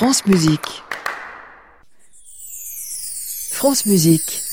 France Musique. France Musique.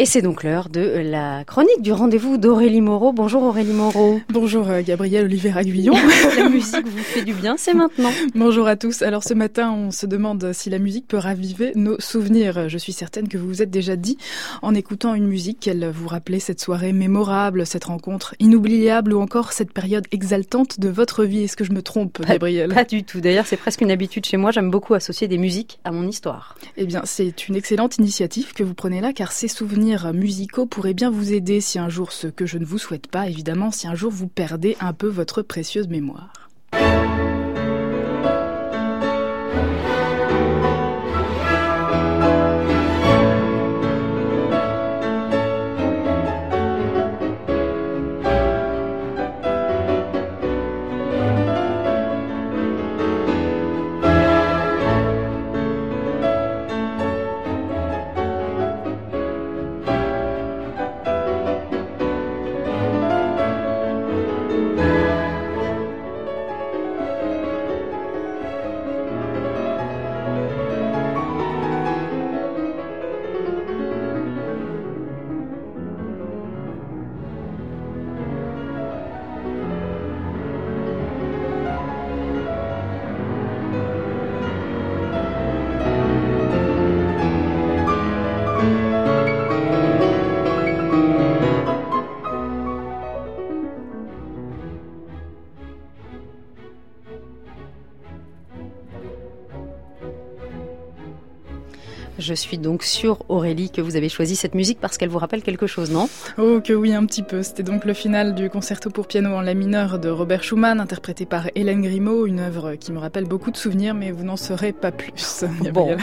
Et c'est donc l'heure de la chronique du rendez-vous d'Aurélie Moreau. Bonjour Aurélie Moreau. Bonjour euh, Gabriel Olivier Aguillon. la musique vous fait du bien, c'est maintenant. Bonjour à tous. Alors ce matin, on se demande si la musique peut raviver nos souvenirs. Je suis certaine que vous vous êtes déjà dit en écoutant une musique qu'elle vous rappelait cette soirée mémorable, cette rencontre inoubliable ou encore cette période exaltante de votre vie. Est-ce que je me trompe, Gabriel Pas du tout. D'ailleurs, c'est presque une habitude chez moi. J'aime beaucoup associer des musiques à mon histoire. Eh bien, c'est une excellente initiative que vous prenez là car ces souvenirs musicaux pourraient bien vous aider si un jour, ce que je ne vous souhaite pas évidemment, si un jour vous perdez un peu votre précieuse mémoire. Je suis donc sûre, Aurélie, que vous avez choisi cette musique parce qu'elle vous rappelle quelque chose, non? Oh, que oui, un petit peu. C'était donc le final du concerto pour piano en la mineur de Robert Schumann, interprété par Hélène Grimaud, une œuvre qui me rappelle beaucoup de souvenirs, mais vous n'en saurez pas plus. Bon.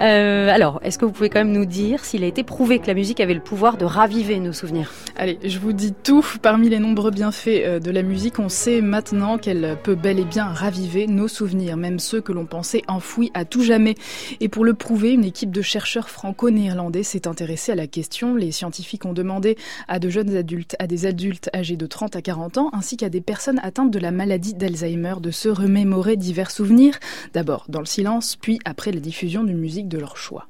Euh, alors, est-ce que vous pouvez quand même nous dire s'il a été prouvé que la musique avait le pouvoir de raviver nos souvenirs? Allez, je vous dis tout. Parmi les nombreux bienfaits euh, de la musique, on sait maintenant qu'elle peut bel et bien raviver nos souvenirs, même ceux que l'on pensait enfouis à tout jamais. Et pour le prouver, une équipe de chercheurs franco-néerlandais s'est intéressé à la question. Les scientifiques ont demandé à de jeunes adultes, à des adultes âgés de 30 à 40 ans, ainsi qu'à des personnes atteintes de la maladie d'Alzheimer de se remémorer divers souvenirs, d'abord dans le silence, puis après la diffusion d'une musique de leur choix.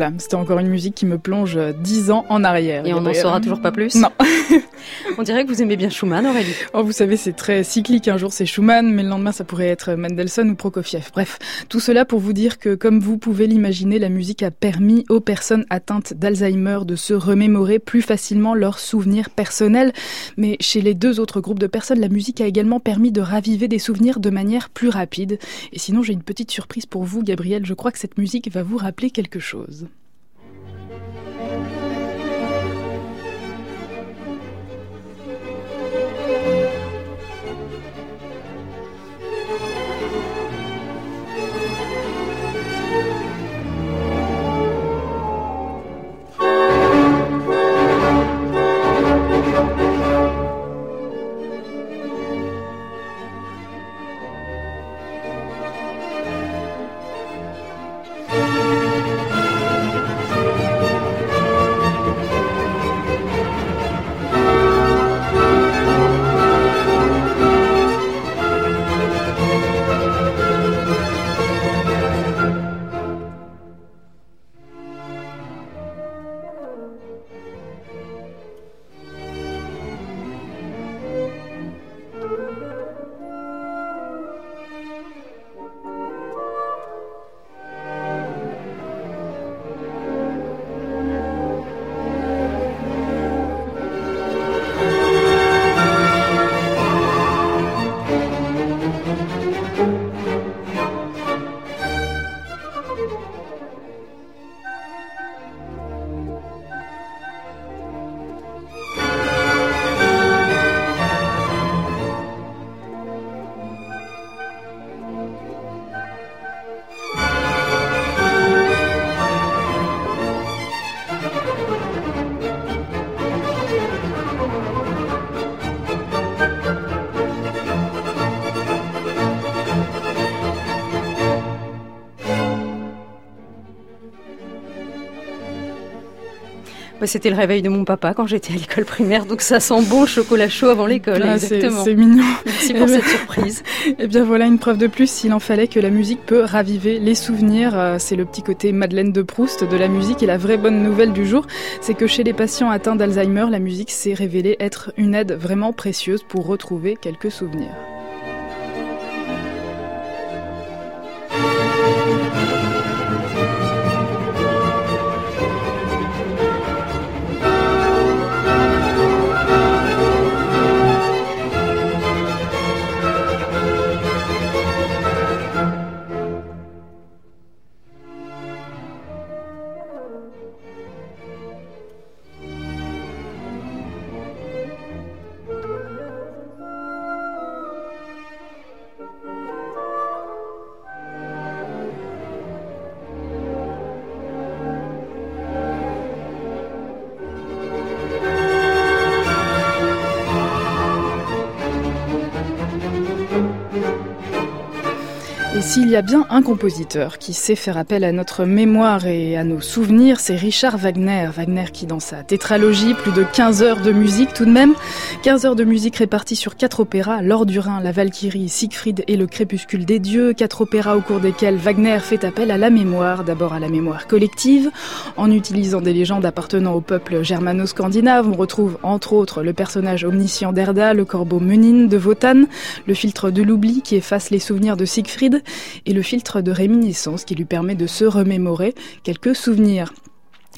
Voilà, c'était encore une musique qui me plonge dix ans en arrière. Et on n'en saura toujours pas plus Non. on dirait que vous aimez bien Schumann, Aurélie. Oh, vous savez, c'est très cyclique. Un jour c'est Schumann, mais le lendemain ça pourrait être Mendelssohn ou Prokofiev. Bref, tout cela pour vous dire que, comme vous pouvez l'imaginer, la musique a permis aux personnes atteintes d'Alzheimer de se remémorer plus facilement leurs souvenirs personnels. Mais chez les deux autres groupes de personnes, la musique a également permis de raviver des souvenirs de manière plus rapide. Et sinon, j'ai une petite surprise pour vous, Gabriel. Je crois que cette musique va vous rappeler quelque chose. C'était le réveil de mon papa quand j'étais à l'école primaire, donc ça sent bon chocolat chaud avant l'école. Ah, exactement. C'est mignon. Merci pour cette surprise. Et eh bien voilà une preuve de plus, s'il en fallait, que la musique peut raviver les souvenirs. Euh, c'est le petit côté Madeleine de Proust de la musique. Et la vraie bonne nouvelle du jour, c'est que chez les patients atteints d'Alzheimer, la musique s'est révélée être une aide vraiment précieuse pour retrouver quelques souvenirs. S'il y a bien un compositeur qui sait faire appel à notre mémoire et à nos souvenirs, c'est Richard Wagner. Wagner qui, dans sa tétralogie, plus de 15 heures de musique tout de même, 15 heures de musique réparties sur quatre opéras, L'Or du Rhin, La Valkyrie, Siegfried et Le Crépuscule des Dieux, quatre opéras au cours desquels Wagner fait appel à la mémoire, d'abord à la mémoire collective, en utilisant des légendes appartenant au peuple germano-scandinave. On retrouve entre autres le personnage omniscient d'Erda, le corbeau Munin de Wotan, le filtre de l'oubli qui efface les souvenirs de Siegfried, et le filtre de réminiscence qui lui permet de se remémorer quelques souvenirs.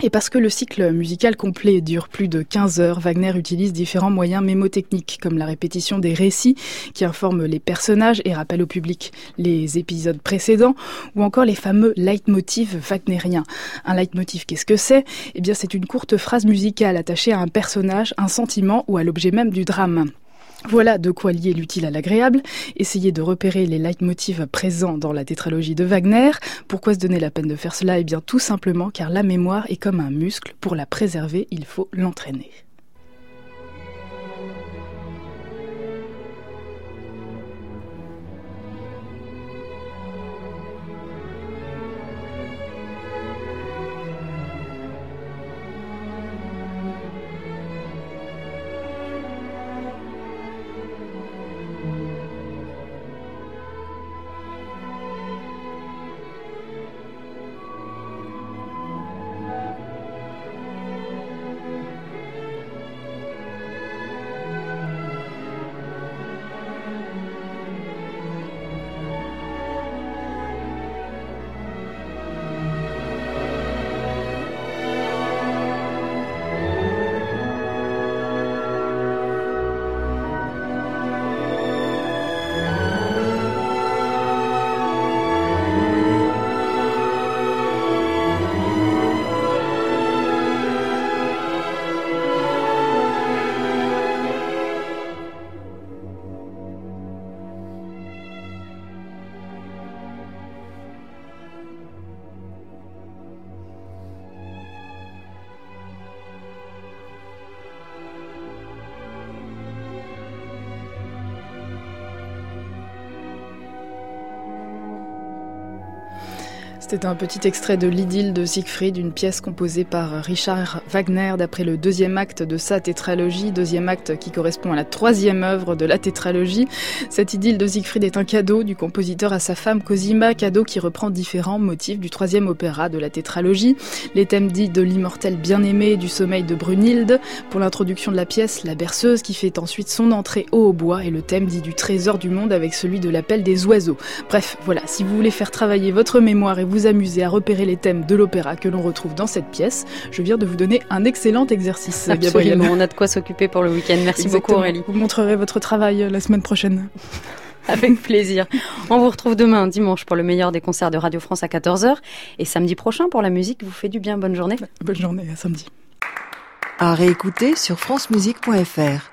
Et parce que le cycle musical complet dure plus de 15 heures, Wagner utilise différents moyens mémotechniques, comme la répétition des récits qui informent les personnages et rappellent au public les épisodes précédents, ou encore les fameux leitmotifs wagnériens. Un leitmotiv, qu'est-ce que c'est? Eh bien, c'est une courte phrase musicale attachée à un personnage, un sentiment ou à l'objet même du drame. Voilà de quoi lier l'utile à l'agréable, essayer de repérer les leitmotivs présents dans la tétralogie de Wagner. Pourquoi se donner la peine de faire cela? Eh bien tout simplement car la mémoire est comme un muscle, pour la préserver il faut l'entraîner. C'était un petit extrait de l'idylle de Siegfried, une pièce composée par Richard Wagner d'après le deuxième acte de sa tétralogie, deuxième acte qui correspond à la troisième œuvre de la tétralogie. Cette idylle de Siegfried est un cadeau du compositeur à sa femme Cosima, cadeau qui reprend différents motifs du troisième opéra de la tétralogie. Les thèmes dits de l'immortel bien-aimé, du sommeil de Brunhilde. Pour l'introduction de la pièce, la berceuse qui fait ensuite son entrée au hautbois et le thème dit du trésor du monde avec celui de l'appel des oiseaux. Bref, voilà, si vous voulez faire travailler votre mémoire et vous amuser à repérer les thèmes de l'opéra que l'on retrouve dans cette pièce, je viens de vous donner un excellent exercice. Absolument, on a de quoi s'occuper pour le week-end. Merci beaucoup Aurélie. Vous montrerez votre travail euh, la semaine prochaine. Avec plaisir. On vous retrouve demain, dimanche, pour le meilleur des concerts de Radio France à 14h et samedi prochain pour la musique vous fait du bien. Bonne journée. Bonne journée, à samedi. À réécouter sur francemusique.fr.